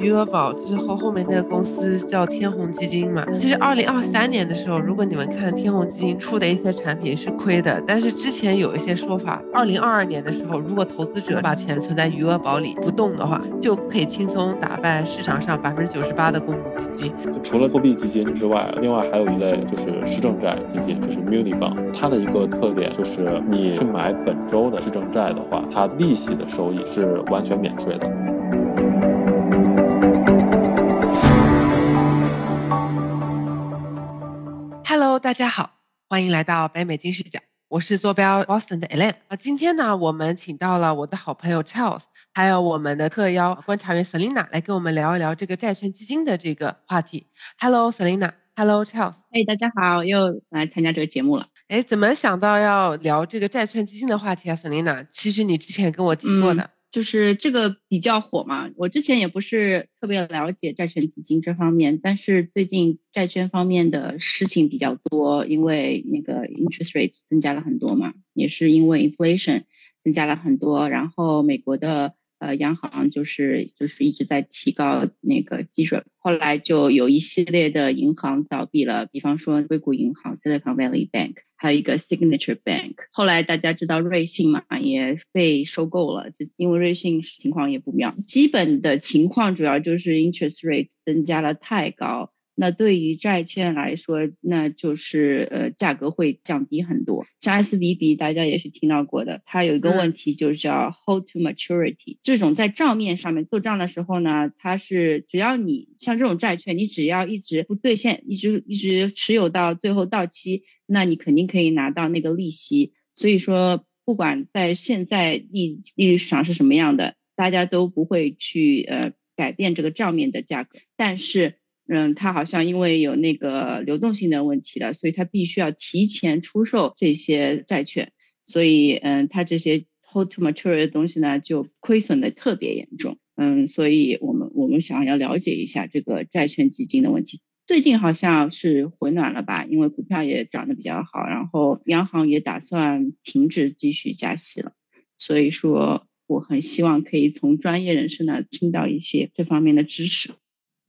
余额宝之后，后面那个公司叫天弘基金嘛。其实二零二三年的时候，如果你们看天弘基金出的一些产品是亏的，但是之前有一些说法，二零二二年的时候，如果投资者把钱存在余额宝里不动的话，就可以轻松打败市场上百分之九十八的公募基金。除了货币基金之外，另外还有一类就是市政债基金，就是 muni bond。它的一个特点就是你去买本周的市政债的话，它利息的收益是完全免税的。大家好，欢迎来到北美金视角，我是坐标 Boston 的 Elaine 啊。今天呢，我们请到了我的好朋友 Charles，还有我们的特邀观察员 Selina 来跟我们聊一聊这个债券基金的这个话题。Hello，Selina，Hello Charles，哎，大家好，又来参加这个节目了。哎，怎么想到要聊这个债券基金的话题啊，Selina？其实你之前跟我提过的。就是这个比较火嘛，我之前也不是特别了解债券基金这方面，但是最近债券方面的事情比较多，因为那个 interest rate 增加了很多嘛，也是因为 inflation 增加了很多，然后美国的呃央行就是就是一直在提高那个基准，后来就有一系列的银行倒闭了，比方说硅谷银行 Silicon Valley Bank。还有一个 Signature Bank，后来大家知道瑞信嘛，也被收购了，就因为瑞信情况也不妙。基本的情况主要就是 interest rate 增加了太高。那对于债券来说，那就是呃价格会降低很多。像 S V B 大家也是听到过的，它有一个问题就是叫 hold to maturity。这种在账面上面做账的时候呢，它是只要你像这种债券，你只要一直不兑现，一直一直持有到最后到期，那你肯定可以拿到那个利息。所以说，不管在现在利利率市场是什么样的，大家都不会去呃改变这个账面的价格，但是。嗯，他好像因为有那个流动性的问题了，所以他必须要提前出售这些债券，所以嗯，他这些 hold to maturity 的东西呢，就亏损的特别严重。嗯，所以我们我们想要了解一下这个债券基金的问题。最近好像是回暖了吧，因为股票也涨得比较好，然后央行也打算停止继续加息了，所以说我很希望可以从专业人士那听到一些这方面的知识。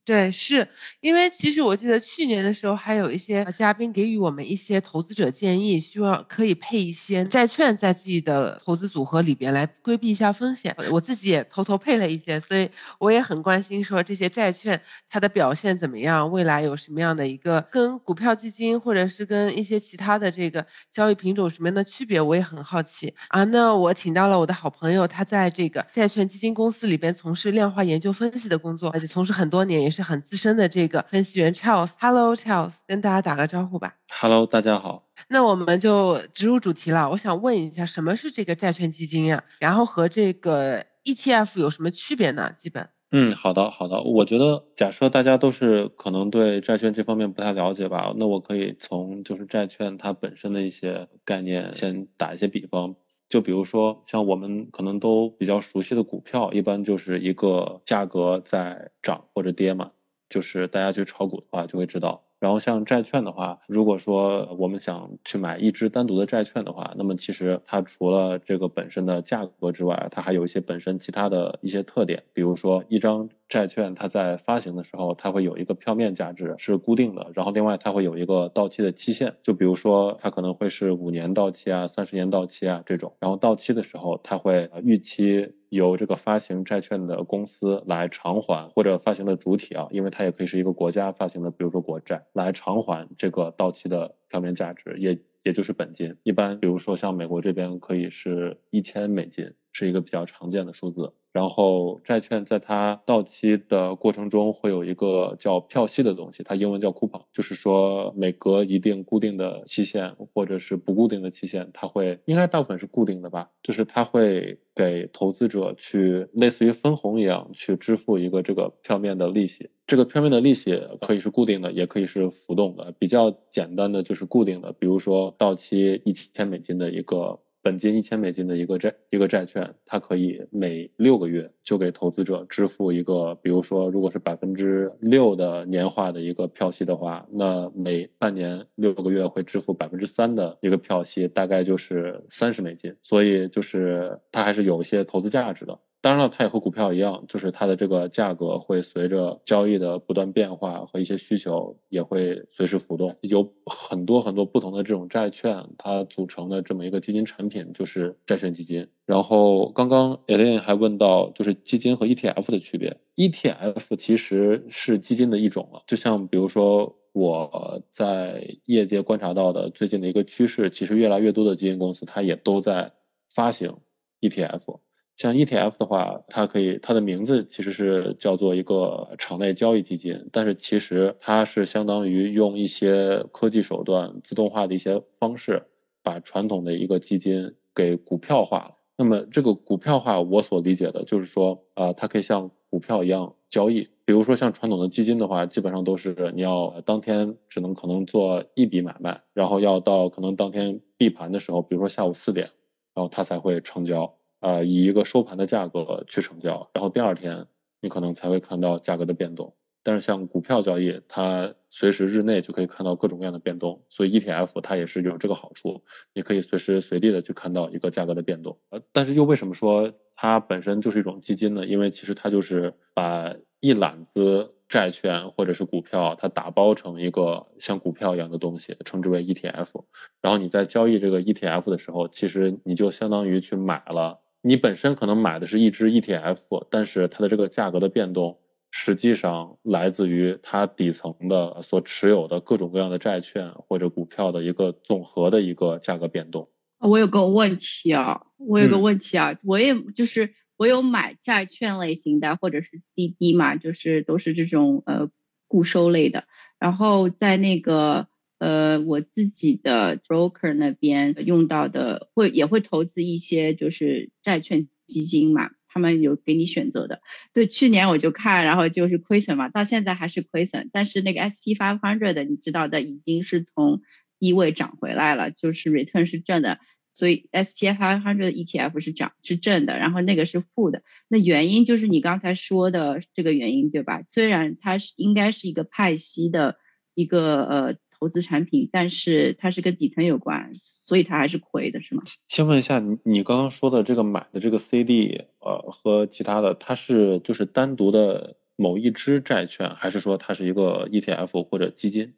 对，是因为其实我记得去年的时候，还有一些嘉宾给予我们一些投资者建议，希望可以配一些债券在自己的投资组合里边来规避一下风险。我自己也偷偷配了一些，所以我也很关心说这些债券它的表现怎么样，未来有什么样的一个跟股票基金或者是跟一些其他的这个交易品种什么样的区别，我也很好奇啊。那我请到了我的好朋友，他在这个债券基金公司里边从事量化研究分析的工作，而且从事很多年。是很资深的这个分析员 Charles，Hello Charles，跟大家打个招呼吧。Hello，大家好。那我们就直入主题了。我想问一下，什么是这个债券基金呀？然后和这个 ETF 有什么区别呢？基本。嗯，好的，好的。我觉得，假设大家都是可能对债券这方面不太了解吧，那我可以从就是债券它本身的一些概念先打一些比方。就比如说，像我们可能都比较熟悉的股票，一般就是一个价格在涨或者跌嘛，就是大家去炒股的话就会知道。然后像债券的话，如果说我们想去买一支单独的债券的话，那么其实它除了这个本身的价格之外，它还有一些本身其他的一些特点。比如说一张债券，它在发行的时候，它会有一个票面价值是固定的，然后另外它会有一个到期的期限，就比如说它可能会是五年到期啊、三十年到期啊这种。然后到期的时候，它会预期。由这个发行债券的公司来偿还，或者发行的主体啊，因为它也可以是一个国家发行的，比如说国债，来偿还这个到期的票面价值，也也就是本金。一般比如说像美国这边可以是一千美金，是一个比较常见的数字。然后债券在它到期的过程中会有一个叫票息的东西，它英文叫 coupon，就是说每隔一定固定的期限或者是不固定的期限，它会应该大部分是固定的吧，就是它会给投资者去类似于分红一样去支付一个这个票面的利息。这个票面的利息可以是固定的，也可以是浮动的。比较简单的就是固定的，比如说到期一千美金的一个。本金一千美金的一个债一个债券，它可以每六个月就给投资者支付一个，比如说如果是百分之六的年化的一个票息的话，那每半年六个月会支付百分之三的一个票息，大概就是三十美金。所以就是它还是有一些投资价值的。当然了，它也和股票一样，就是它的这个价格会随着交易的不断变化和一些需求也会随时浮动。有很多很多不同的这种债券，它组成的这么一个基金产品就是债券基金。然后刚刚 Elaine 还问到，就是基金和 ETF 的区别。ETF 其实是基金的一种了，就像比如说我在业界观察到的最近的一个趋势，其实越来越多的基金公司它也都在发行 ETF。像 ETF 的话，它可以，它的名字其实是叫做一个场内交易基金，但是其实它是相当于用一些科技手段、自动化的一些方式，把传统的一个基金给股票化了。那么这个股票化，我所理解的就是说，啊，它可以像股票一样交易。比如说像传统的基金的话，基本上都是你要当天只能可能做一笔买卖，然后要到可能当天闭盘的时候，比如说下午四点，然后它才会成交。呃，以一个收盘的价格去成交，然后第二天你可能才会看到价格的变动。但是像股票交易，它随时日内就可以看到各种各样的变动，所以 ETF 它也是有这个好处，你可以随时随地的去看到一个价格的变动。呃，但是又为什么说它本身就是一种基金呢？因为其实它就是把一揽子债券或者是股票，它打包成一个像股票一样的东西，称之为 ETF。然后你在交易这个 ETF 的时候，其实你就相当于去买了。你本身可能买的是一只 ETF，但是它的这个价格的变动，实际上来自于它底层的所持有的各种各样的债券或者股票的一个总和的一个价格变动。我有个问题啊，我有个问题啊，我也就是我有买债券类型的或者是 CD 嘛，就是都是这种呃固收类的，然后在那个。呃，我自己的 broker 那边用到的会也会投资一些就是债券基金嘛，他们有给你选择的。对，去年我就看，然后就是亏损嘛，到现在还是亏损。但是那个 SP five hundred 的你知道的，已经是从低位涨回来了，就是 return 是正的，所以 SP five hundred ETF 是涨是正的，然后那个是负的。那原因就是你刚才说的这个原因对吧？虽然它是应该是一个派息的一个呃。投资产品，但是它是跟底层有关，所以它还是亏的，是吗？先问一下，你你刚刚说的这个买的这个 CD，呃，和其他的，它是就是单独的某一只债券，还是说它是一个 ETF 或者基金？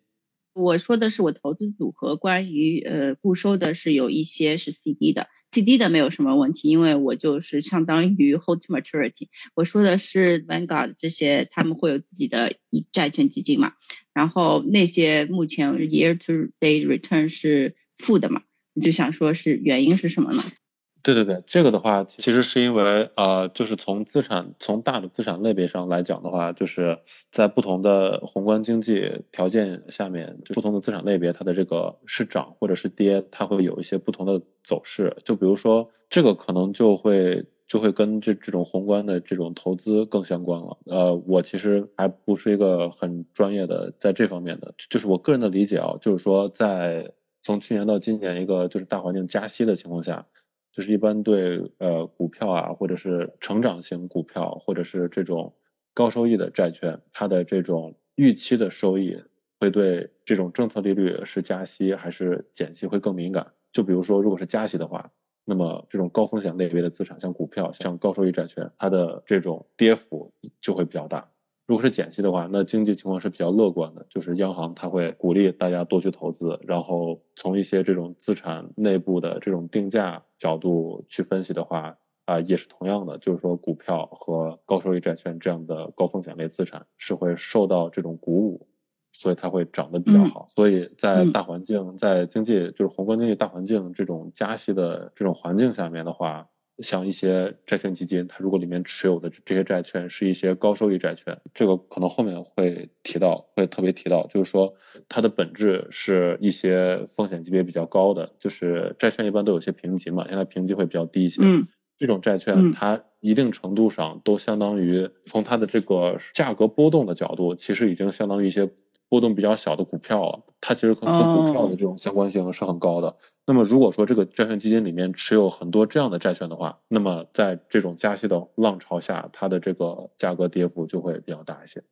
我说的是我投资组合，关于呃固收的是有一些是 CD 的。CD 的没有什么问题，因为我就是相当于 hold to maturity。我说的是 Vanguard 这些，他们会有自己的债券基金嘛，然后那些目前 year to day return 是负的嘛，你就想说是原因是什么呢？对对对，这个的话，其实是因为呃，就是从资产从大的资产类别上来讲的话，就是在不同的宏观经济条件下面，就不同的资产类别，它的这个是涨或者是跌，它会有一些不同的走势。就比如说这个可能就会就会跟这这种宏观的这种投资更相关了。呃，我其实还不是一个很专业的在这方面的，就是我个人的理解啊，就是说在从去年到今年一个就是大环境加息的情况下。就是一般对呃股票啊，或者是成长型股票，或者是这种高收益的债券，它的这种预期的收益会对这种政策利率是加息还是减息会更敏感。就比如说，如果是加息的话，那么这种高风险类别的资产，像股票、像高收益债券，它的这种跌幅就会比较大。如果是减息的话，那经济情况是比较乐观的，就是央行它会鼓励大家多去投资，然后从一些这种资产内部的这种定价角度去分析的话，啊，也是同样的，就是说股票和高收益债券这样的高风险类资产是会受到这种鼓舞，所以它会涨得比较好。所以在大环境，在经济就是宏观经济大环境这种加息的这种环境下面的话。像一些债券基金，它如果里面持有的这些债券是一些高收益债券，这个可能后面会提到，会特别提到，就是说它的本质是一些风险级别比较高的，就是债券一般都有些评级嘛，现在评级会比较低一些。嗯，这种债券它一定程度上都相当于从它的这个价格波动的角度，其实已经相当于一些。波动比较小的股票，它其实和和股票的这种相关性是很高的。那么如果说这个债券基金里面持有很多这样的债券的话，那么在这种加息的浪潮下，它的这个价格跌幅就会比较大一些。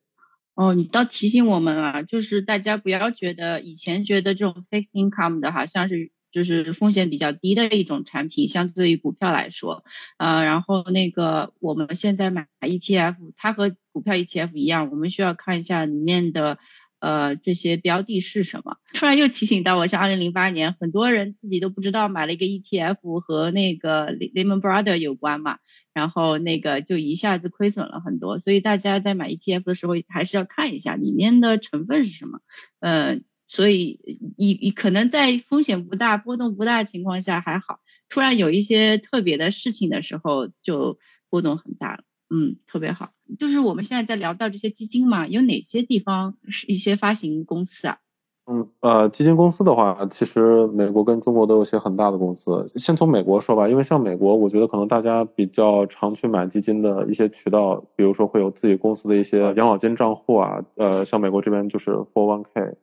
哦，你倒提醒我们了，就是大家不要觉得以前觉得这种 fixed income 的好像是就是风险比较低的一种产品，相对于股票来说，呃，然后那个我们现在买 ETF，它和股票 ETF 一样，我们需要看一下里面的。呃，这些标的是什么？突然又提醒到我，像二零零八年，很多人自己都不知道买了一个 ETF 和那个 Lehman b r o t h e r 有关嘛，然后那个就一下子亏损了很多。所以大家在买 ETF 的时候，还是要看一下里面的成分是什么。呃，所以你你可能在风险不大、波动不大的情况下还好，突然有一些特别的事情的时候，就波动很大了。嗯，特别好。就是我们现在在聊到这些基金嘛，有哪些地方是一些发行公司啊？嗯，呃，基金公司的话，其实美国跟中国都有些很大的公司。先从美国说吧，因为像美国，我觉得可能大家比较常去买基金的一些渠道，比如说会有自己公司的一些养老金账户啊，呃，像美国这边就是 f o r One K，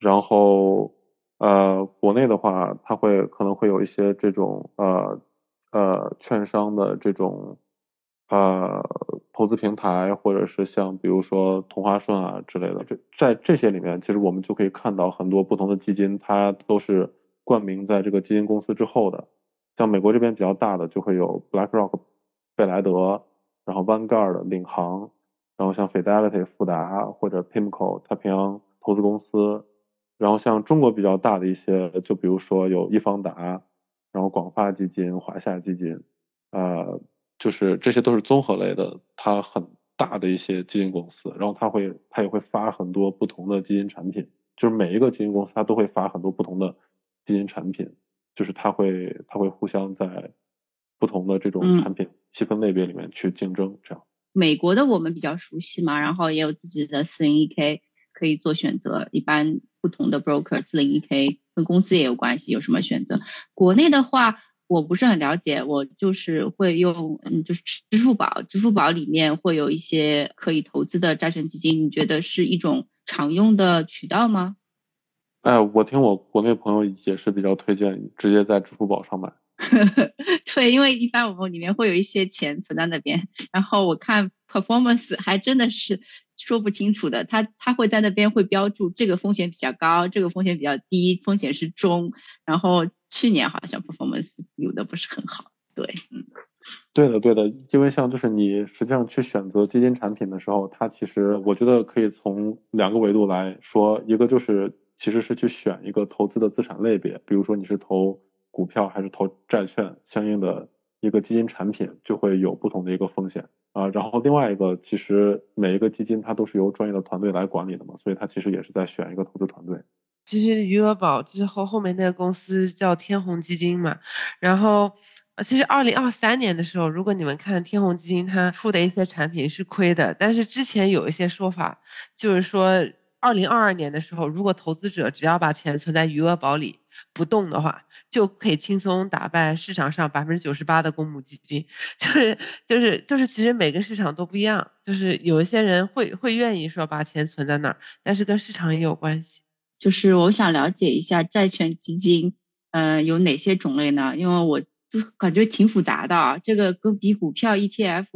然后呃，国内的话，它会可能会有一些这种呃呃券商的这种。呃，投资平台或者是像比如说同花顺啊之类的，这在这些里面，其实我们就可以看到很多不同的基金，它都是冠名在这个基金公司之后的。像美国这边比较大的就会有 BlackRock、贝莱德，然后 Vanguard 领航，然后像 Fidelity 富达或者 PIMCO 太平洋投资公司，然后像中国比较大的一些，就比如说有易方达，然后广发基金、华夏基金，呃。就是这些都是综合类的，它很大的一些基金公司，然后它会它也会发很多不同的基金产品，就是每一个基金公司它都会发很多不同的基金产品，就是它会它会互相在不同的这种产品细分类别里面去竞争，这样。美国的我们比较熟悉嘛，然后也有自己的四零一 k 可以做选择，一般不同的 broker 四零一 k 跟公司也有关系，有什么选择？国内的话。我不是很了解，我就是会用，嗯，就是支付宝，支付宝里面会有一些可以投资的债券基金，你觉得是一种常用的渠道吗？哎，我听我国内朋友也是比较推荐直接在支付宝上买。对，因为一般我们里面会有一些钱存在那边，然后我看 performance 还真的是。说不清楚的，他他会在那边会标注这个风险比较高，这个风险比较低，风险是中。然后去年好像 performance 有的不是很好，对，嗯，对的对的，因为像就是你实际上去选择基金产品的时候，它其实我觉得可以从两个维度来说，一个就是其实是去选一个投资的资产类别，比如说你是投股票还是投债券，相应的一个基金产品就会有不同的一个风险。啊，然后另外一个，其实每一个基金它都是由专业的团队来管理的嘛，所以它其实也是在选一个投资团队。其实余额宝之后后面那个公司叫天弘基金嘛，然后其实二零二三年的时候，如果你们看天弘基金它出的一些产品是亏的，但是之前有一些说法，就是说二零二二年的时候，如果投资者只要把钱存在余额宝里不动的话。就可以轻松打败市场上百分之九十八的公募基金，就是就是就是，其实每个市场都不一样，就是有一些人会会愿意说把钱存在那儿，但是跟市场也有关系。就是我想了解一下债券基金，呃，有哪些种类呢？因为我就感觉挺复杂的啊，这个跟比股票 ETF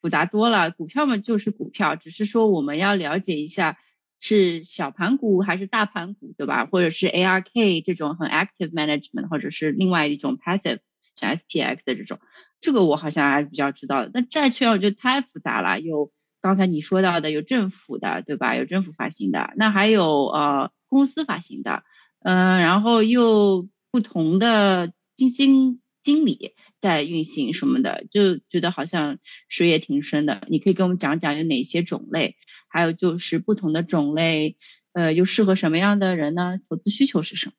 复杂多了。股票嘛就是股票，只是说我们要了解一下。是小盘股还是大盘股，对吧？或者是 ARK 这种很 active management，或者是另外一种 passive，像 SPX 的这种，这个我好像还是比较知道的。那债券我觉得太复杂了，有刚才你说到的有政府的，对吧？有政府发行的，那还有呃公司发行的，嗯，然后又不同的基金经理在运行什么的，就觉得好像水也挺深的。你可以给我们讲讲有哪些种类？还有就是不同的种类，呃，又适合什么样的人呢？投资需求是什么？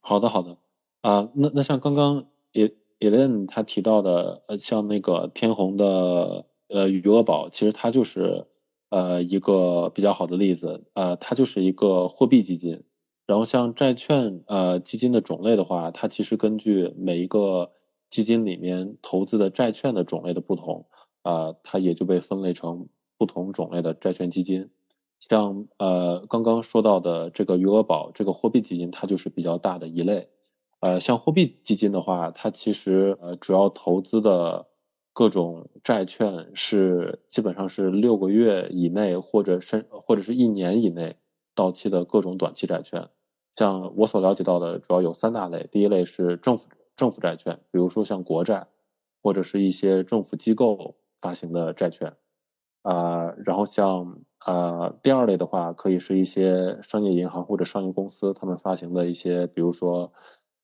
好的，好的，啊，那那像刚刚也 Elen 他提到的，呃，像那个天弘的呃余额宝，其实它就是呃一个比较好的例子，呃，它就是一个货币基金。然后像债券呃基金的种类的话，它其实根据每一个基金里面投资的债券的种类的不同，啊，它也就被分类成。不同种类的债券基金，像呃刚刚说到的这个余额宝这个货币基金，它就是比较大的一类。呃，像货币基金的话，它其实呃主要投资的各种债券是基本上是六个月以内或者甚或者是一年以内到期的各种短期债券。像我所了解到的，主要有三大类。第一类是政府政府债券，比如说像国债，或者是一些政府机构发行的债券。啊，然后像呃第二类的话，可以是一些商业银行或者商业公司他们发行的一些，比如说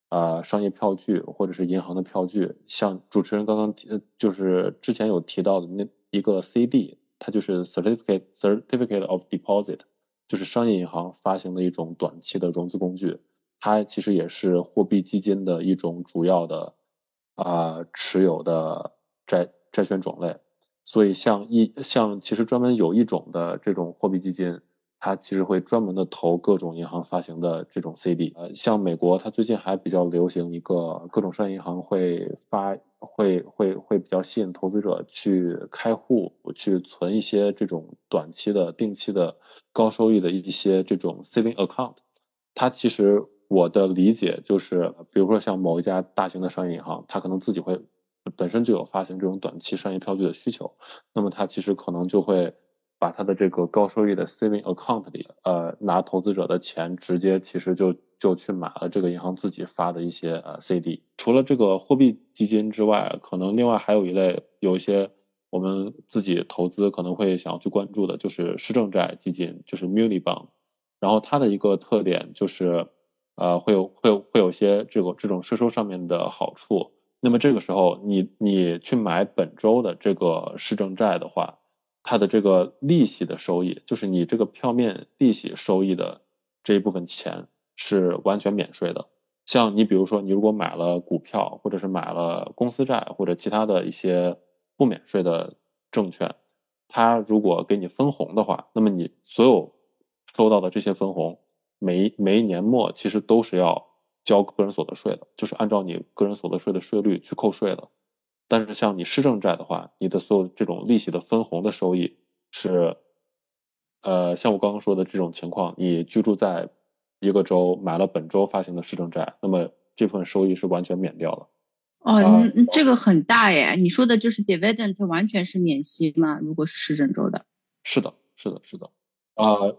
啊商业票据或者是银行的票据。像主持人刚刚提，就是之前有提到的那一个 CD，它就是 Certificate Certificate of Deposit，就是商业银行发行的一种短期的融资工具。它其实也是货币基金的一种主要的啊持有的债债券种类。所以，像一像其实专门有一种的这种货币基金，它其实会专门的投各种银行发行的这种 CD。呃，像美国，它最近还比较流行一个各种商业银行会发会会会比较吸引投资者去开户去存一些这种短期的定期的高收益的一些这种 saving account。它其实我的理解就是，比如说像某一家大型的商业银行，它可能自己会。本身就有发行这种短期商业票据的需求，那么它其实可能就会把它的这个高收益的 saving account 里，呃，拿投资者的钱直接其实就就去买了这个银行自己发的一些呃 CD。除了这个货币基金之外，可能另外还有一类有一些我们自己投资可能会想要去关注的，就是市政债基金，就是 muni bond。然后它的一个特点就是，呃，会有会有会有些这个这种税收上面的好处。那么这个时候，你你去买本周的这个市政债的话，它的这个利息的收益，就是你这个票面利息收益的这一部分钱是完全免税的。像你比如说，你如果买了股票，或者是买了公司债，或者其他的一些不免税的证券，它如果给你分红的话，那么你所有收到的这些分红，每每一年末其实都是要。交个人所得税的，就是按照你个人所得税的税率去扣税的。但是像你市政债的话，你的所有这种利息的分红的收益是，呃，像我刚刚说的这种情况，你居住在一个州买了本州发行的市政债，那么这部分收益是完全免掉了。哦，这个很大耶！你说的就是 dividend 完全是免息吗？如果是市政州的？是的，是的，是的。啊，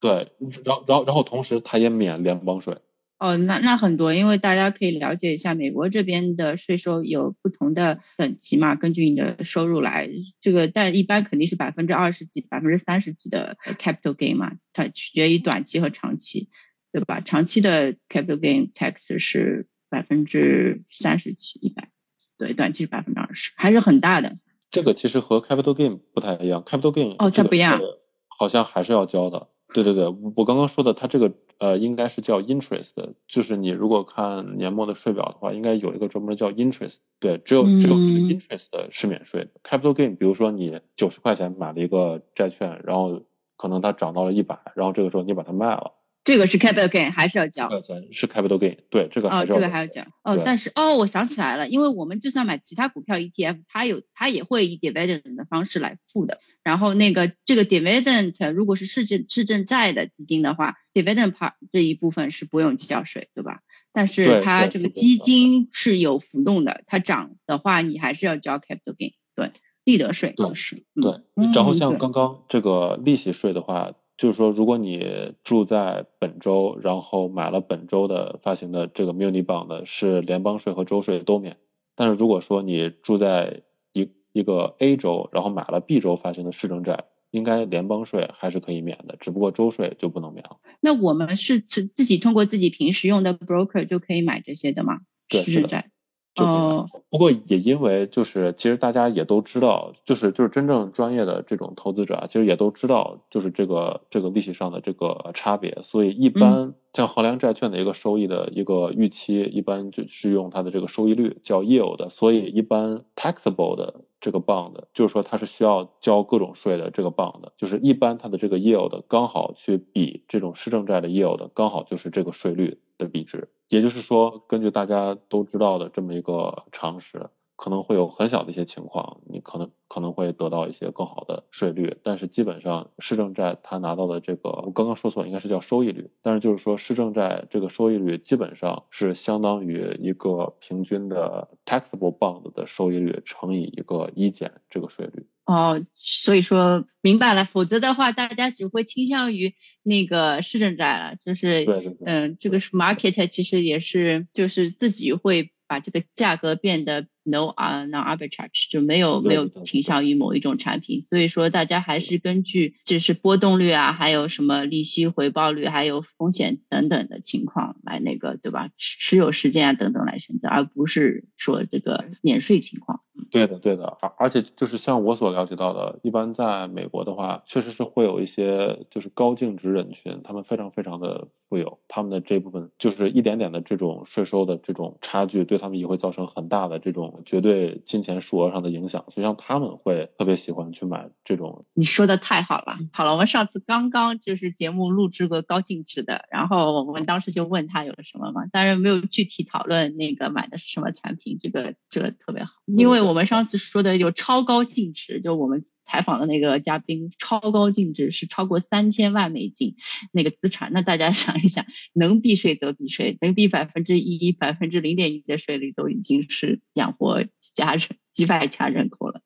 对，然后然后然后同时它也免联邦税。哦，那那很多，因为大家可以了解一下美国这边的税收有不同的等级嘛，根据你的收入来，这个但一般肯定是百分之二十几、百分之三十几的 capital gain 嘛，它取决于短期和长期，对吧？长期的 capital gain tax 是百分之三十几、一百，对，短期是百分之二十，还是很大的。这个其实和 capital gain 不太一样，capital gain 哦，它不一样，好像还是要交的。对对对，我刚刚说的，它这个呃应该是叫 interest，就是你如果看年末的税表的话，应该有一个专门叫 interest。对，只有只有 interest 是免税的。capital gain，比如说你九十块钱买了一个债券，然后可能它涨到了一百，然后这个时候你把它卖了。这个是 capital gain 还是要交？是 capital gain，对这个哦，这个还要交哦。但是哦，我想起来了，因为我们就算买其他股票 ETF，它有它也会以 dividend 的方式来付的。然后那个这个 dividend 如果是市政市政债的基金的话，dividend part 这一部分是不用交税，对吧？但是它这个基金是有浮动的，它涨的话你还是要交 capital gain，对，利得税对是。对，然后像刚刚这个利息税的话。就是说，如果你住在本州，然后买了本州的发行的这个 muni bond，是联邦税和州税都免。但是如果说你住在一一个 A 州，然后买了 B 州发行的市政债，应该联邦税还是可以免的，只不过州税就不能免了。那我们是自自己通过自己平时用的 broker 就可以买这些的吗？市政债。哦，不过也因为就是其实大家也都知道，就是就是真正专业的这种投资者啊，其实也都知道就是这个这个利息上的这个差别，所以一般像衡量债券的一个收益的一个预期，一般就是用它的这个收益率叫 yield，所以一般 taxable 的这个 bond，就是说它是需要交各种税的这个 bond，就是一般它的这个 yield 刚好去比这种市政债的 yield，刚好就是这个税率的比值。也就是说，根据大家都知道的这么一个常识，可能会有很小的一些情况，你可能可能会得到一些更好的税率，但是基本上市政债它拿到的这个，我刚刚说错了，应该是叫收益率，但是就是说市政债这个收益率基本上是相当于一个平均的 taxable bond 的收益率乘以一个一减这个税率。哦，所以说明白了，否则的话大家只会倾向于那个市政债了，就是嗯，这个是 market 其实也是就是自己会。把这个价格变得 no 啊 non arbitrage 就没有没有倾向于某一种产品，所以说大家还是根据就是波动率啊，还有什么利息回报率，还有风险等等的情况来那个对吧？持持有时间啊等等来选择，而不是说这个免税情况。对的，对的，而而且就是像我所了解到的，一般在美国的话，确实是会有一些就是高净值人群，他们非常非常的富有，他们的这部分就是一点点的这种税收的这种差距，对他们也会造成很大的这种绝对金钱数额上的影响，所以像他们会特别喜欢去买这种。你说的太好了，好了，我们上次刚刚就是节目录制过高净值的，然后我们当时就问他有了什么嘛，当然没有具体讨论那个买的是什么产品，这个这个特别好，因为我们上次说的有超高净值，就我们采访的那个嘉宾，超高净值是超过三千万美金那个资产。那大家想一想，能避税则避税，能避百分之一、百分之零点一的税率，都已经是养活几家人、几百家人口了。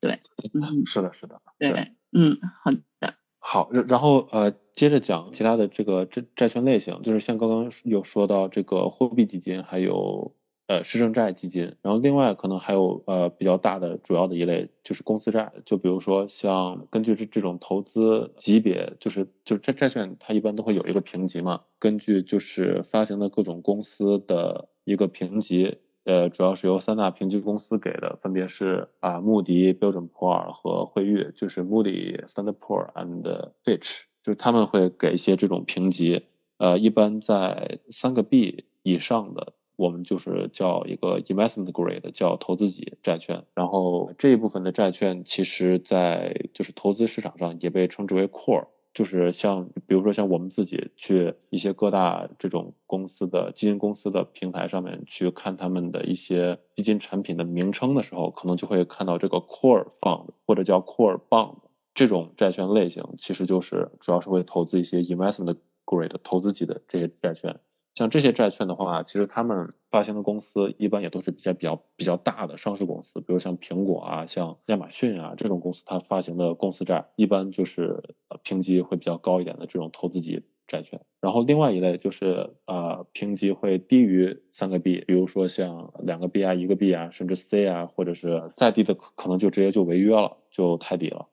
对，嗯，是的，是的，对，嗯，好的。好，然后呃，接着讲其他的这个债债券类型，就是像刚刚有说到这个货币基金，还有。呃，市政债基金，然后另外可能还有呃比较大的主要的一类就是公司债，就比如说像根据这这种投资级别，就是就是债债券它一般都会有一个评级嘛，根据就是发行的各种公司的一个评级，呃，主要是由三大评级公司给的，分别是啊穆迪、标准普尔和惠誉，就是 Moody、Standard Poor and Fitch，就是他们会给一些这种评级，呃，一般在三个 B 以上的。我们就是叫一个 investment grade，叫投资级债券。然后这一部分的债券，其实在就是投资市场上也被称之为 core，就是像比如说像我们自己去一些各大这种公司的基金公司的平台上面去看他们的一些基金产品的名称的时候，可能就会看到这个 core fund 或者叫 core bond 这种债券类型，其实就是主要是会投资一些 investment grade 投资级的这些债券。像这些债券的话，其实他们发行的公司一般也都是比较比较比较大的上市公司，比如像苹果啊、像亚马逊啊这种公司，它发行的公司债一般就是评级会比较高一点的这种投资级债券。然后另外一类就是呃评级会低于三个 B，比如说像两个 B 啊、一个 B 啊，甚至 C 啊，或者是再低的可能就直接就违约了，就太低了。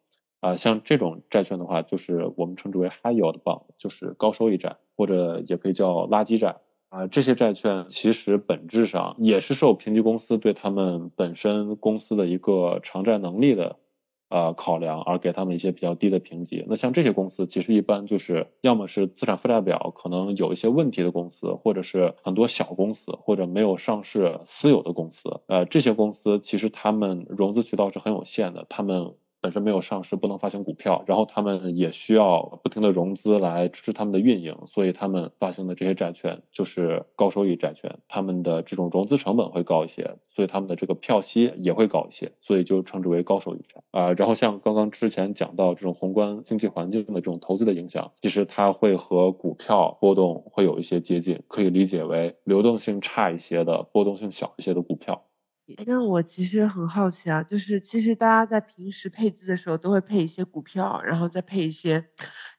啊，像这种债券的话，就是我们称之为 high yield bond，就是高收益债，或者也可以叫垃圾债。啊，这些债券其实本质上也是受评级公司对他们本身公司的一个偿债能力的呃考量而给他们一些比较低的评级。那像这些公司，其实一般就是要么是资产负债表可能有一些问题的公司，或者是很多小公司，或者没有上市私有的公司。呃，这些公司其实他们融资渠道是很有限的，他们。本身没有上市，不能发行股票，然后他们也需要不停的融资来支持他们的运营，所以他们发行的这些债券就是高收益债券，他们的这种融资成本会高一些，所以他们的这个票息也会高一些，所以就称之为高收益债啊。然后像刚刚之前讲到这种宏观经济环境的这种投资的影响，其实它会和股票波动会有一些接近，可以理解为流动性差一些的、波动性小一些的股票。那我其实很好奇啊，就是其实大家在平时配资的时候都会配一些股票，然后再配一些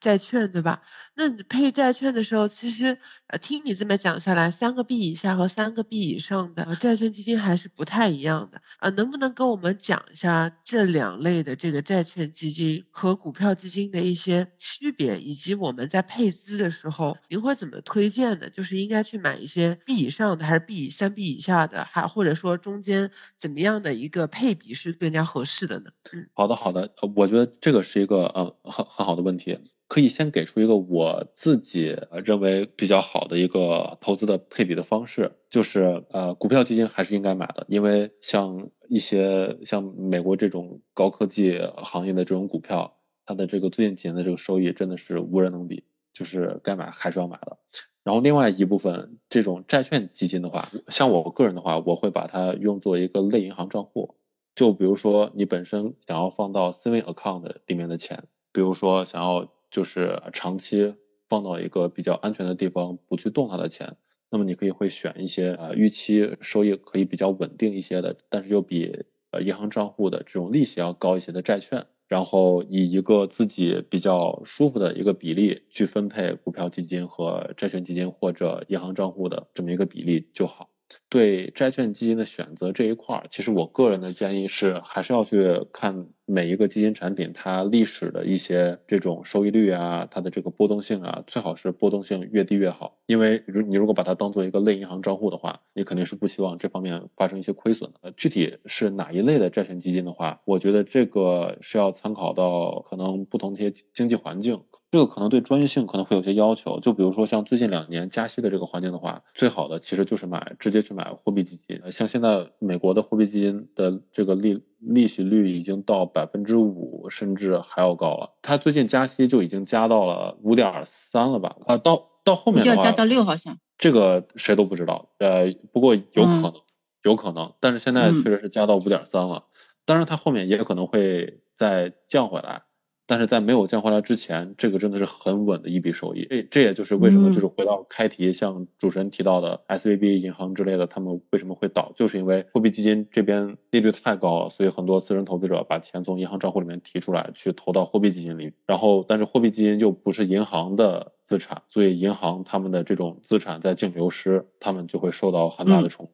债券，对吧？那你配债券的时候，其实呃听你这么讲下来，三个 B 以下和三个 B 以上的债券基金还是不太一样的啊。能不能跟我们讲一下这两类的这个债券基金和股票基金的一些区别，以及我们在配资的时候，您会怎么推荐的？就是应该去买一些 B 以上的，还是 B 三 B 以下的，还或者说中间？怎么样的一个配比是更加合适的呢？嗯，好的好的，我觉得这个是一个呃很很好的问题，可以先给出一个我自己认为比较好的一个投资的配比的方式，就是呃股票基金还是应该买的，因为像一些像美国这种高科技行业的这种股票，它的这个最近几年的这个收益真的是无人能比。就是该买还是要买的。然后另外一部分这种债券基金的话，像我个人的话，我会把它用作一个类银行账户。就比如说你本身想要放到 saving account 里面的钱，比如说想要就是长期放到一个比较安全的地方，不去动它的钱。那么你可以会选一些呃预期收益可以比较稳定一些的，但是又比呃银行账户的这种利息要高一些的债券，然后以一个自己比较舒服的一个比例去分配股票基金和债券基金或者银行账户的这么一个比例就好。对债券基金的选择这一块儿，其实我个人的建议是，还是要去看每一个基金产品它历史的一些这种收益率啊，它的这个波动性啊，最好是波动性越低越好。因为如你如果把它当做一个类银行账户的话，你肯定是不希望这方面发生一些亏损的。具体是哪一类的债券基金的话，我觉得这个是要参考到可能不同的一些经济环境。这个可能对专业性可能会有些要求，就比如说像最近两年加息的这个环境的话，最好的其实就是买直接去买货币基金。像现在美国的货币基金的这个利利息率已经到百分之五，甚至还要高了。它最近加息就已经加到了五点三了吧？啊，到到后面就要加到六好像。这个谁都不知道，呃，不过有可能，有可能，但是现在确实是加到五点三了。当然，它后面也可能会再降回来。但是在没有降回来之前，这个真的是很稳的一笔收益。这这也就是为什么，就是回到开题，像主持人提到的 S V B 银行之类的，他们为什么会倒，就是因为货币基金这边利率太高了，所以很多私人投资者把钱从银行账户里面提出来，去投到货币基金里。然后，但是货币基金又不是银行的资产，所以银行他们的这种资产在净流失，他们就会受到很大的冲击。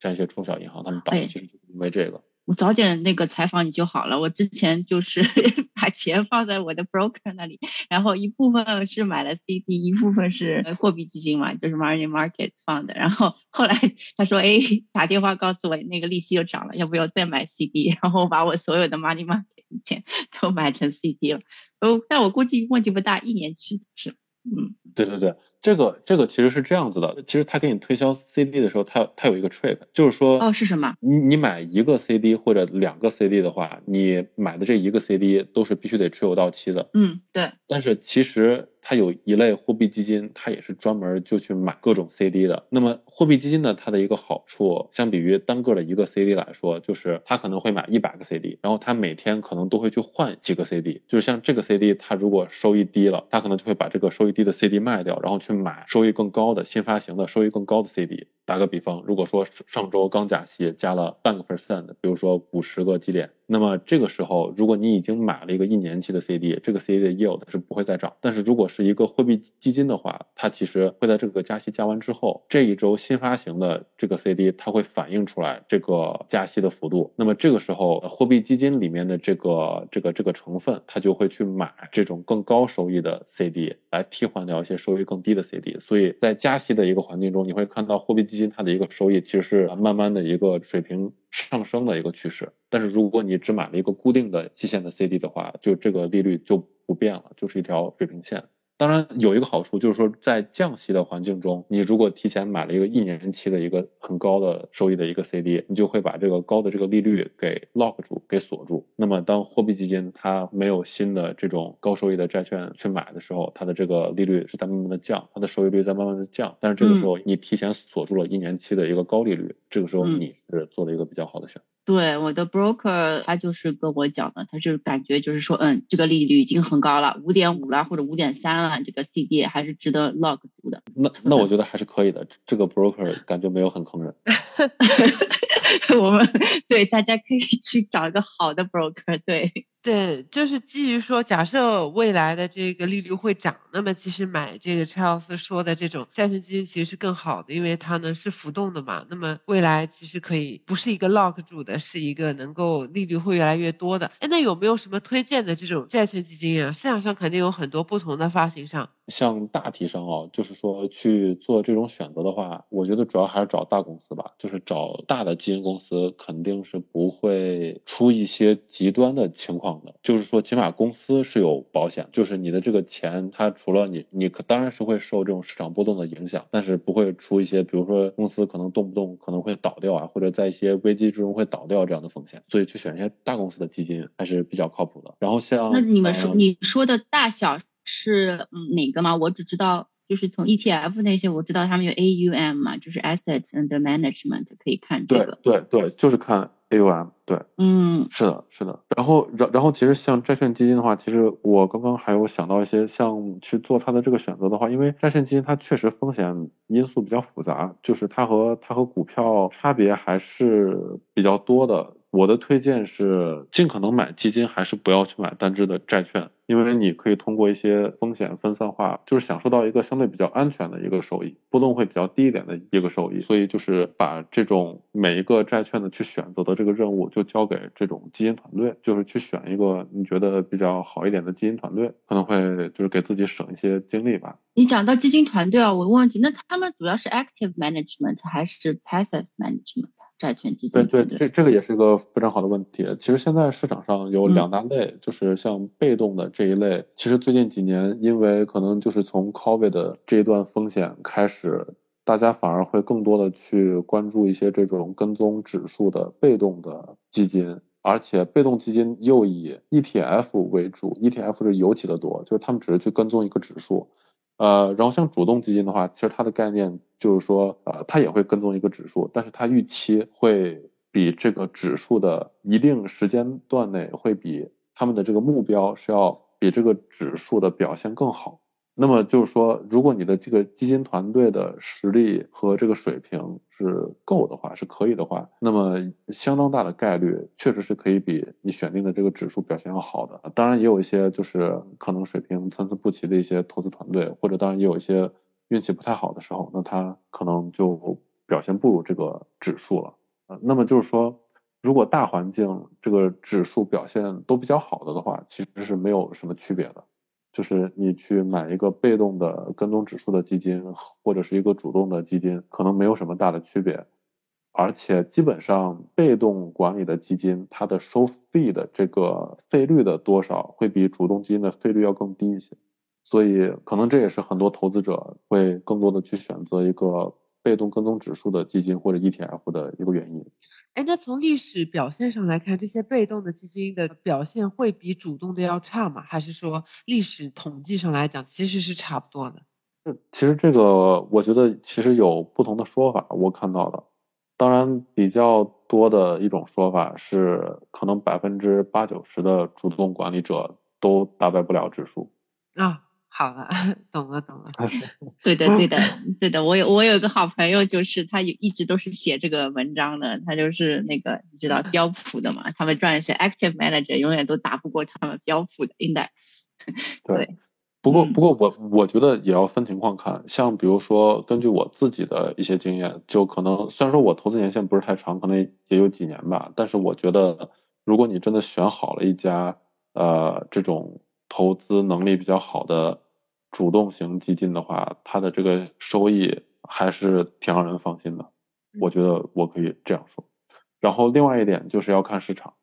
像一些中小银行，他们倒其实就是因为这个。我早点那个采访你就好了。我之前就是 把钱放在我的 broker 那里，然后一部分是买了 CD，一部分是货币基金嘛，就是 money market 放的。然后后来他说，哎，打电话告诉我那个利息又涨了，要不要再买 CD？然后把我所有的 money market 钱 都买成 CD 了。哦，但我估计问题不大，一年期是，嗯，对对对。这个这个其实是这样子的，其实他给你推销 CD 的时候，他他有一个 trick，就是说哦是什么？你你买一个 CD 或者两个 CD 的话，你买的这一个 CD 都是必须得持有到期的。嗯，对。但是其实。它有一类货币基金，它也是专门就去买各种 CD 的。那么货币基金呢，它的一个好处，相比于单个的一个 CD 来说，就是它可能会买一百个 CD，然后它每天可能都会去换几个 CD。就是像这个 CD，它如果收益低了，它可能就会把这个收益低的 CD 卖掉，然后去买收益更高的新发行的收益更高的 CD。打个比方，如果说上周刚加息加了半个 percent，比如说五十个基点。那么这个时候，如果你已经买了一个一年期的 CD，这个 CD 的 yield 是不会再涨。但是如果是一个货币基金的话，它其实会在这个加息加完之后，这一周新发行的这个 CD，它会反映出来这个加息的幅度。那么这个时候，货币基金里面的这个这个这个成分，它就会去买这种更高收益的 CD 来替换掉一些收益更低的 CD。所以在加息的一个环境中，你会看到货币基金它的一个收益其实是慢慢的一个水平。上升的一个趋势，但是如果你只买了一个固定的期限的 CD 的话，就这个利率就不变了，就是一条水平线。当然有一个好处，就是说在降息的环境中，你如果提前买了一个一年期的一个很高的收益的一个 CD，你就会把这个高的这个利率给 lock 住，给锁住。那么当货币基金它没有新的这种高收益的债券去买的时候，它的这个利率是在慢慢的降，它的收益率在慢慢的降。但是这个时候你提前锁住了一年期的一个高利率，这个时候你是做了一个比较好的选择。对我的 broker，他就是跟我讲的，他就感觉就是说，嗯，这个利率已经很高了，五点五了或者五点三了，这个 CD 还是值得 lock 住的。那那我觉得还是可以的，这个 broker 感觉没有很坑人。我们对大家可以去找一个好的 broker，对。对，就是基于说，假设未来的这个利率会涨，那么其实买这个 Charles 说的这种债券基金其实是更好的，因为它呢是浮动的嘛。那么未来其实可以不是一个 lock 住的，是一个能够利率会越来越多的。哎，那有没有什么推荐的这种债券基金啊？市场上肯定有很多不同的发行商。像大体上啊，就是说去做这种选择的话，我觉得主要还是找大公司吧，就是找大的基金公司，肯定是不会出一些极端的情况的。就是说，起码公司是有保险，就是你的这个钱，它除了你，你可当然是会受这种市场波动的影响，但是不会出一些，比如说公司可能动不动可能会倒掉啊，或者在一些危机之中会倒掉这样的风险。所以去选一些大公司的基金还是比较靠谱的。然后像那你们说你说的大小。是嗯哪个吗？我只知道就是从 ETF 那些，我知道他们有 AUM 嘛，就是 Assets Under Management 可以看这个。对对对，就是看 AUM，对，嗯，是的，是的。然后然然后其实像债券基金的话，其实我刚刚还有想到一些像去做它的这个选择的话，因为债券基金它确实风险因素比较复杂，就是它和它和股票差别还是比较多的。我的推荐是尽可能买基金，还是不要去买单只的债券，因为你可以通过一些风险分散化，就是享受到一个相对比较安全的一个收益，波动会比较低一点的一个收益。所以就是把这种每一个债券的去选择的这个任务，就交给这种基金团队，就是去选一个你觉得比较好一点的基金团队，可能会就是给自己省一些精力吧。你讲到基金团队啊，我问题，那他们主要是 active management 还是 passive management？债券基金对对，这这个也是一个非常好的问题。其实现在市场上有两大类，就是像被动的这一类。其实最近几年，因为可能就是从 COVID 的这一段风险开始，大家反而会更多的去关注一些这种跟踪指数的被动的基金，而且被动基金又以 ETF 为主，ETF 是尤其的多，就是他们只是去跟踪一个指数。呃，然后像主动基金的话，其实它的概念就是说，呃，它也会跟踪一个指数，但是它预期会比这个指数的一定时间段内会比他们的这个目标是要比这个指数的表现更好。那么就是说，如果你的这个基金团队的实力和这个水平是够的话，是可以的话，那么相当大的概率确实是可以比你选定的这个指数表现要好的。当然，也有一些就是可能水平参差不齐的一些投资团队，或者当然也有一些运气不太好的时候，那他可能就表现不如这个指数了。呃，那么就是说，如果大环境这个指数表现都比较好的的话，其实是没有什么区别的。就是你去买一个被动的跟踪指数的基金，或者是一个主动的基金，可能没有什么大的区别，而且基本上被动管理的基金，它的收费的这个费率的多少会比主动基金的费率要更低一些，所以可能这也是很多投资者会更多的去选择一个被动跟踪指数的基金或者 ETF 的一个原因。哎，那从历史表现上来看，这些被动的基金的表现会比主动的要差吗？还是说历史统计上来讲其实是差不多的？嗯，其实这个我觉得其实有不同的说法，我看到的，当然比较多的一种说法是，可能百分之八九十的主动管理者都打败不了指数啊。好 了，懂了 懂了。对的对 的对的，我有我有个好朋友，就是他有一直都是写这个文章的，他就是那个你知道标普的嘛，他们赚的是 active manager 永远都打不过他们标普的 index。对，不过不过我我觉得也要分情况看，像比如说根据我自己的一些经验，就可能虽然说我投资年限不是太长，可能也有几年吧，但是我觉得如果你真的选好了一家呃这种投资能力比较好的。主动型基金的话，它的这个收益还是挺让人放心的，我觉得我可以这样说。然后另外一点就是要看市场，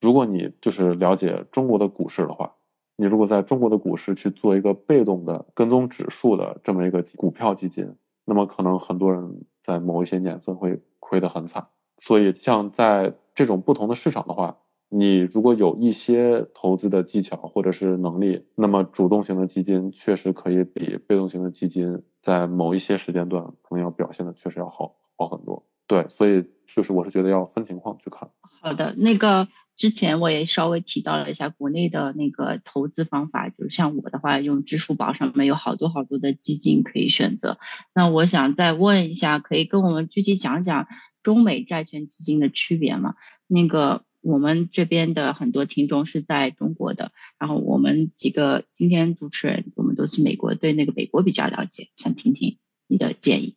如果你就是了解中国的股市的话，你如果在中国的股市去做一个被动的跟踪指数的这么一个股票基金，那么可能很多人在某一些年份会亏得很惨。所以像在这种不同的市场的话。你如果有一些投资的技巧或者是能力，那么主动型的基金确实可以比被动型的基金在某一些时间段可能要表现的确实要好好很多。对，所以就是我是觉得要分情况去看。好的，那个之前我也稍微提到了一下国内的那个投资方法，就是像我的话，用支付宝上面有好多好多的基金可以选择。那我想再问一下，可以跟我们具体讲讲中美债券基金的区别吗？那个。我们这边的很多听众是在中国的，然后我们几个今天主持人我们都是美国，对那个美国比较了解，想听听你的建议。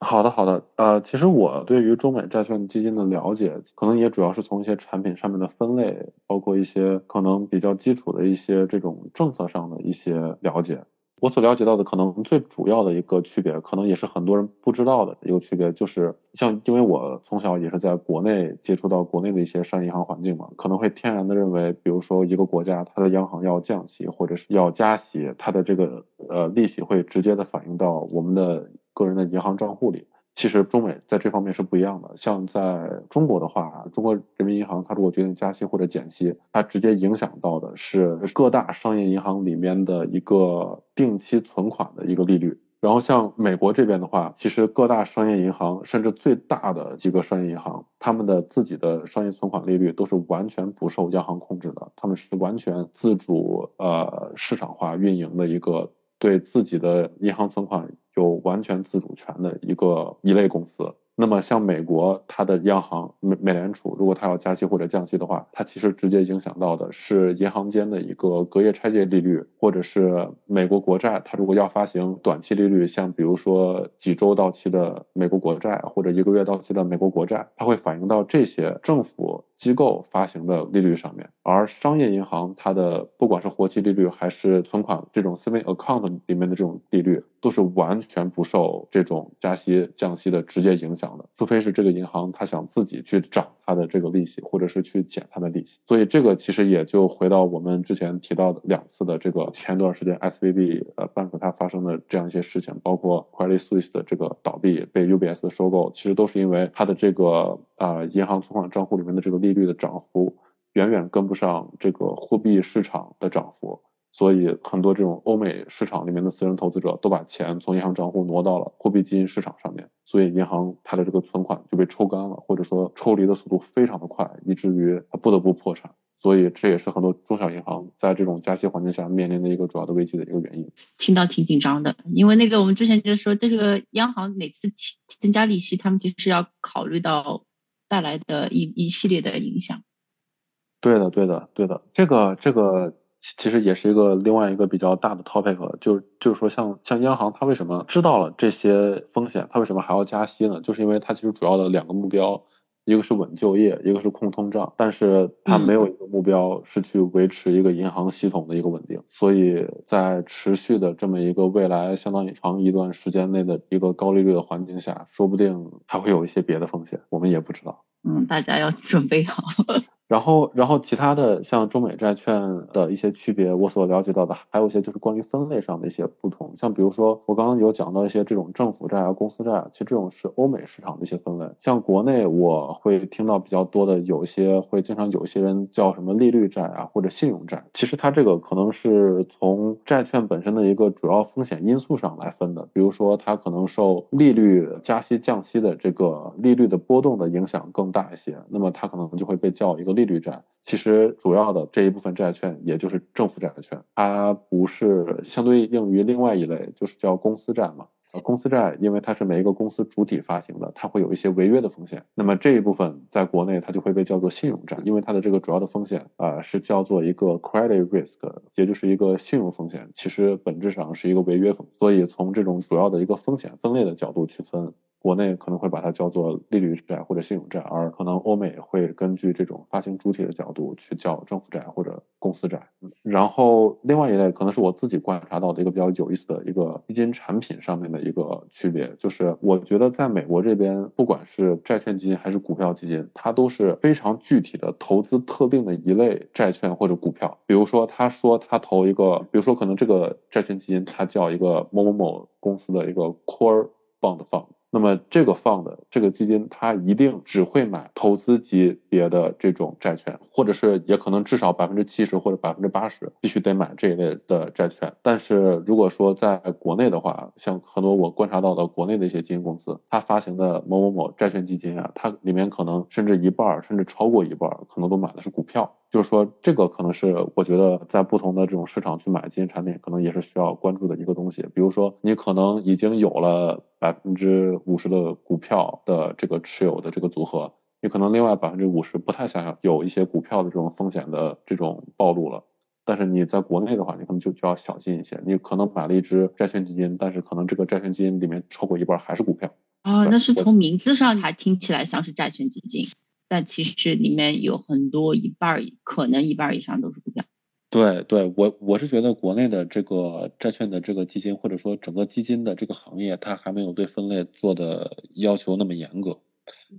好的，好的，呃，其实我对于中美债券基金的了解，可能也主要是从一些产品上面的分类，包括一些可能比较基础的一些这种政策上的一些了解。我所了解到的可能最主要的一个区别，可能也是很多人不知道的一个区别，就是像因为我从小也是在国内接触到国内的一些商业银行环境嘛，可能会天然的认为，比如说一个国家它的央行要降息或者是要加息，它的这个呃利息会直接的反映到我们的个人的银行账户里。其实中美在这方面是不一样的。像在中国的话，中国人民银行它如果决定加息或者减息，它直接影响到的是各大商业银行里面的一个定期存款的一个利率。然后像美国这边的话，其实各大商业银行，甚至最大的几个商业银行，他们的自己的商业存款利率都是完全不受央行控制的，他们是完全自主呃市场化运营的一个对自己的银行存款有完全自主权的一个一类公司。那么像美国，它的央行美美联储，如果它要加息或者降息的话，它其实直接影响到的是银行间的一个隔夜拆借利率，或者是美国国债，它如果要发行短期利率，像比如说几周到期的美国国债，或者一个月到期的美国国债，它会反映到这些政府。机构发行的利率上面，而商业银行它的不管是活期利率还是存款这种 saving account 里面的这种利率，都是完全不受这种加息降息的直接影响的，除非是这个银行它想自己去涨它的这个利息，或者是去减它的利息。所以这个其实也就回到我们之前提到的两次的这个前段时间 S V B 呃 bank 它发生的这样一些事情，包括 Credit Suisse 的这个倒闭被 U B S 的收购，其实都是因为它的这个。啊，银行存款账户里面的这个利率的涨幅远远跟不上这个货币市场的涨幅，所以很多这种欧美市场里面的私人投资者都把钱从银行账户挪到了货币基金市场上面，所以银行它的这个存款就被抽干了，或者说抽离的速度非常的快，以至于它不得不破产。所以这也是很多中小银行在这种加息环境下面临的一个主要的危机的一个原因。听到挺紧张的，因为那个我们之前就说，这个央行每次增加利息，他们其实要考虑到。带来的一一系列的影响，对的，对的，对的，这个这个其实也是一个另外一个比较大的 topic，就就是说像像央行，它为什么知道了这些风险，它为什么还要加息呢？就是因为它其实主要的两个目标。一个是稳就业，一个是控通胀，但是它没有一个目标是去维持一个银行系统的一个稳定，所以在持续的这么一个未来相当于长一段时间内的一个高利率的环境下，说不定还会有一些别的风险，我们也不知道。嗯，大家要准备好。然后，然后其他的像中美债券的一些区别，我所了解到的还有一些就是关于分类上的一些不同。像比如说，我刚刚有讲到一些这种政府债啊、公司债啊，其实这种是欧美市场的一些分类。像国内我会听到比较多的，有一些会经常有一些人叫什么利率债啊或者信用债。其实它这个可能是从债券本身的一个主要风险因素上来分的。比如说，它可能受利率加息降息的这个利率的波动的影响更大一些，那么它可能就会被叫一个利。利率债其实主要的这一部分债券，也就是政府债券，它不是相对应于另外一类，就是叫公司债嘛。呃，公司债因为它是每一个公司主体发行的，它会有一些违约的风险。那么这一部分在国内它就会被叫做信用债，因为它的这个主要的风险啊是叫做一个 credit risk，也就是一个信用风险，其实本质上是一个违约风险。所以从这种主要的一个风险分类的角度去分。国内可能会把它叫做利率债或者信用债，而可能欧美会根据这种发行主体的角度去叫政府债或者公司债。然后另外一类可能是我自己观察到的一个比较有意思的一个基金产品上面的一个区别，就是我觉得在美国这边，不管是债券基金还是股票基金，它都是非常具体的投资特定的一类债券或者股票。比如说，他说他投一个，比如说可能这个债券基金它叫一个某某某公司的一个 core bond fund。那么这个放的这个基金，它一定只会买投资级别的这种债券，或者是也可能至少百分之七十或者百分之八十必须得买这一类的债券。但是如果说在国内的话，像很多我观察到的国内的一些基金公司，它发行的某某某债券基金啊，它里面可能甚至一半甚至超过一半可能都买的是股票。就是说，这个可能是我觉得在不同的这种市场去买基金产品，可能也是需要关注的一个东西。比如说，你可能已经有了百分之五十的股票的这个持有的这个组合，你可能另外百分之五十不太想要有一些股票的这种风险的这种暴露了。但是你在国内的话，你可能就就要小心一些。你可能买了一只债券基金，但是可能这个债券基金里面超过一半还是股票。啊，那是从名字上还听起来像是债券基金。但其实里面有很多一半儿，可能一半儿以上都是股票。对对，我我是觉得国内的这个债券的这个基金，或者说整个基金的这个行业，它还没有对分类做的要求那么严格。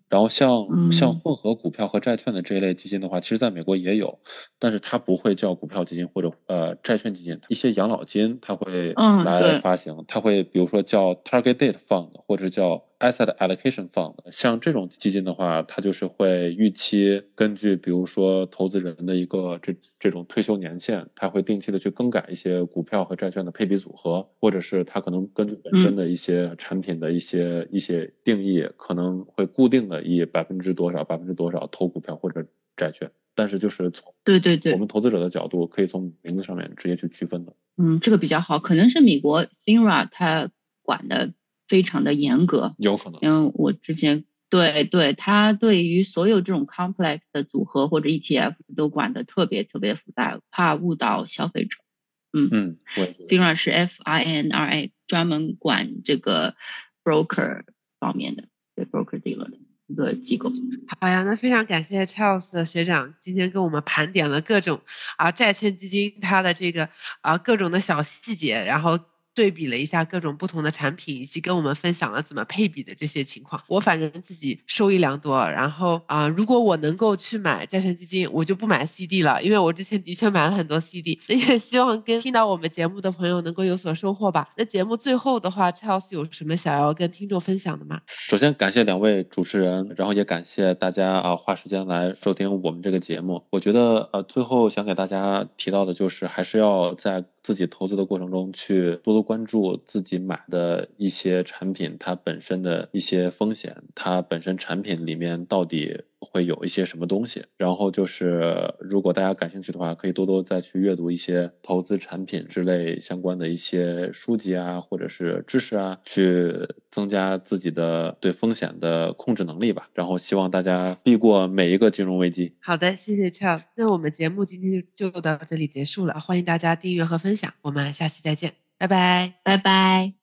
然后像嗯像混合股票和债券的这一类基金的话，其实在美国也有，但是它不会叫股票基金或者呃债券基金，一些养老金它会来发行，它会比如说叫 Target Date Fund 或者叫 Asset Allocation Fund，像这种基金的话，它就是会预期根据比如说投资人的一个这这种退休年限，它会定期的去更改一些股票和债券的配比组合，或者是它可能根据本身的一些产品的一些、一些定义，可能会固定的以百分之多少百分之多少投股票或者债券，但是就是从对对对。我，们投资者的角度，可以从名字上面直接去区分的。嗯，这个比较好，可能是美国 FINRA 它管的非常的严格，有可能，因为我之前对对，他对于所有这种 complex 的组合或者 ETF 都管的特别特别复杂，怕误导消费者。嗯，我也觉得。FINRA 是 FINRA 专门管这个 broker 方面的，对 broker dealer 的一个机构。好呀，那非常感谢 Charles 学长今天跟我们盘点了各种啊债券基金它的这个啊各种的小细节，然后对比了一下各种不同的产品，以及跟我们分享了怎么配比的这些情况。我反正自己受益良多。然后啊，如果我能够去买债券基金，我就不买 CD 了，因为我之前的确买了很多 CD。也希望跟听到我们节目的朋友能够有所收获吧。那节目最后的话，Charles 有什么想要跟听众分享的吗？首先感谢两位主持人，然后也感谢大家啊花时间来收听我们这个节目。我觉得呃最后想给大家提到的就是，还是要在自己投资的过程中去多多关注自己买的一些产品它本身的一些风险，它本身产品里面到底会有一些什么东西。然后就是如果大家感兴趣的话，可以多多再去阅读一些投资产品之类相关的一些书籍啊，或者是知识啊，去增加自己的对风险的控制能力吧。然后希望大家避过每一个金融危机。好的，谢谢 Charles。那我们节目今天就就到这里结束了，欢迎大家订阅和分享，我们下期再见，拜拜。拜拜。